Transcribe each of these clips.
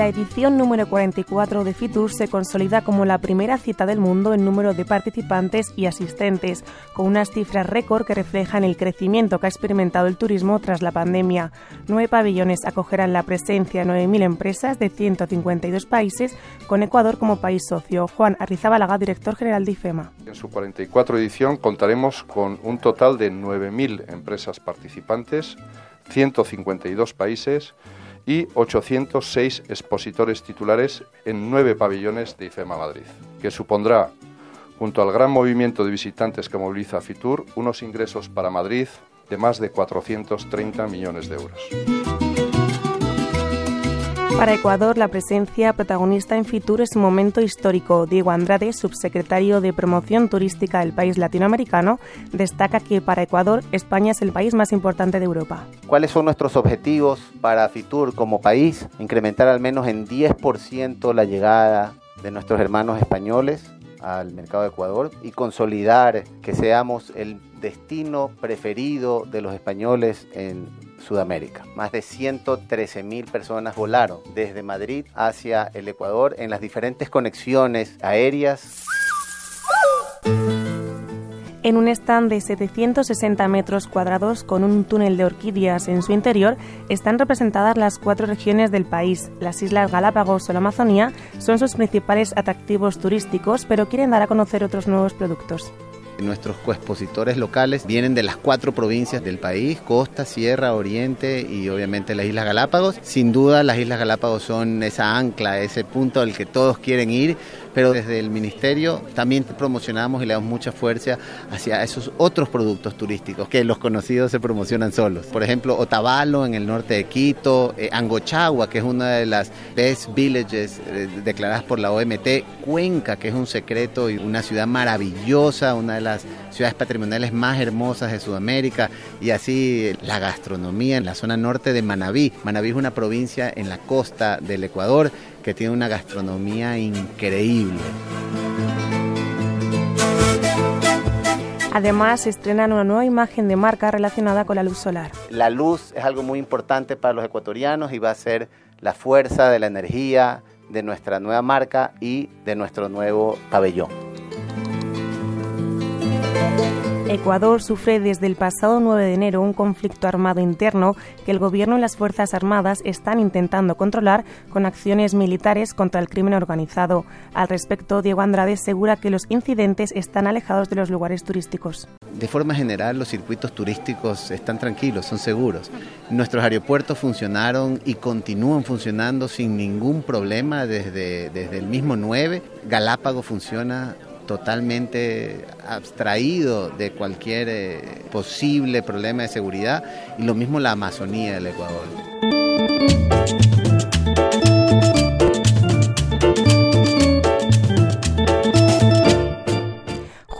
La edición número 44 de FITUR se consolida como la primera cita del mundo en número de participantes y asistentes, con unas cifras récord que reflejan el crecimiento que ha experimentado el turismo tras la pandemia. Nueve pabellones acogerán la presencia de 9.000 empresas de 152 países, con Ecuador como país socio. Juan Arrizabalaga, director general de IFEMA. En su 44 edición contaremos con un total de 9.000 empresas participantes, 152 países, y 806 expositores titulares en nueve pabellones de IFEMA Madrid, que supondrá, junto al gran movimiento de visitantes que moviliza Fitur, unos ingresos para Madrid de más de 430 millones de euros. Para Ecuador, la presencia protagonista en Fitur es un momento histórico. Diego Andrade, subsecretario de Promoción Turística del país latinoamericano, destaca que para Ecuador, España es el país más importante de Europa. ¿Cuáles son nuestros objetivos para Fitur como país? Incrementar al menos en 10% la llegada de nuestros hermanos españoles al mercado de Ecuador y consolidar que seamos el destino preferido de los españoles en Sudamérica. Más de 113 mil personas volaron desde Madrid hacia el Ecuador en las diferentes conexiones aéreas. En un stand de 760 metros cuadrados con un túnel de orquídeas en su interior están representadas las cuatro regiones del país. Las Islas Galápagos o la Amazonía son sus principales atractivos turísticos, pero quieren dar a conocer otros nuevos productos. Nuestros coexpositores locales vienen de las cuatro provincias del país, costa, sierra, oriente y obviamente las Islas Galápagos. Sin duda las Islas Galápagos son esa ancla, ese punto al que todos quieren ir, pero desde el Ministerio también promocionamos y le damos mucha fuerza hacia esos otros productos turísticos que los conocidos se promocionan solos. Por ejemplo, Otavalo en el norte de Quito, eh, Angochagua, que es una de las best villages eh, declaradas por la OMT, Cuenca, que es un secreto y una ciudad maravillosa, una de las ciudades patrimoniales más hermosas de Sudamérica y así la gastronomía en la zona norte de Manabí. Manabí es una provincia en la costa del Ecuador que tiene una gastronomía increíble. Además, estrenan una nueva imagen de marca relacionada con la luz solar. La luz es algo muy importante para los ecuatorianos y va a ser la fuerza de la energía de nuestra nueva marca y de nuestro nuevo pabellón. Ecuador sufre desde el pasado 9 de enero un conflicto armado interno que el gobierno y las Fuerzas Armadas están intentando controlar con acciones militares contra el crimen organizado. Al respecto, Diego Andrade asegura que los incidentes están alejados de los lugares turísticos. De forma general, los circuitos turísticos están tranquilos, son seguros. Nuestros aeropuertos funcionaron y continúan funcionando sin ningún problema desde, desde el mismo 9. Galápago funciona totalmente abstraído de cualquier eh, posible problema de seguridad y lo mismo la Amazonía del Ecuador.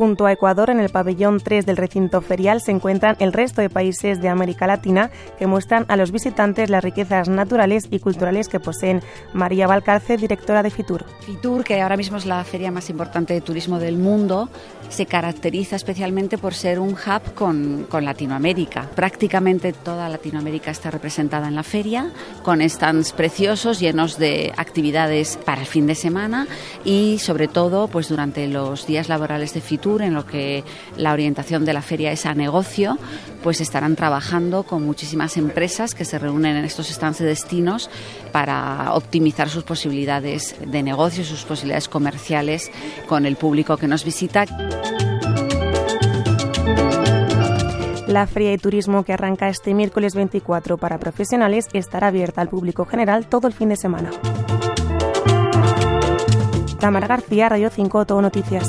Junto a Ecuador, en el pabellón 3 del recinto ferial, se encuentran el resto de países de América Latina que muestran a los visitantes las riquezas naturales y culturales que poseen. María Valcarce, directora de FITUR. FITUR, que ahora mismo es la feria más importante de turismo del mundo, se caracteriza especialmente por ser un hub con, con Latinoamérica. Prácticamente toda Latinoamérica está representada en la feria, con stands preciosos llenos de actividades para el fin de semana y sobre todo pues durante los días laborales de FITUR en lo que la orientación de la feria es a negocio, pues estarán trabajando con muchísimas empresas que se reúnen en estos stands de destinos para optimizar sus posibilidades de negocio, sus posibilidades comerciales con el público que nos visita. La Feria de Turismo que arranca este miércoles 24 para profesionales estará abierta al público general todo el fin de semana. Tamara García, Radio 5, Todo Noticias.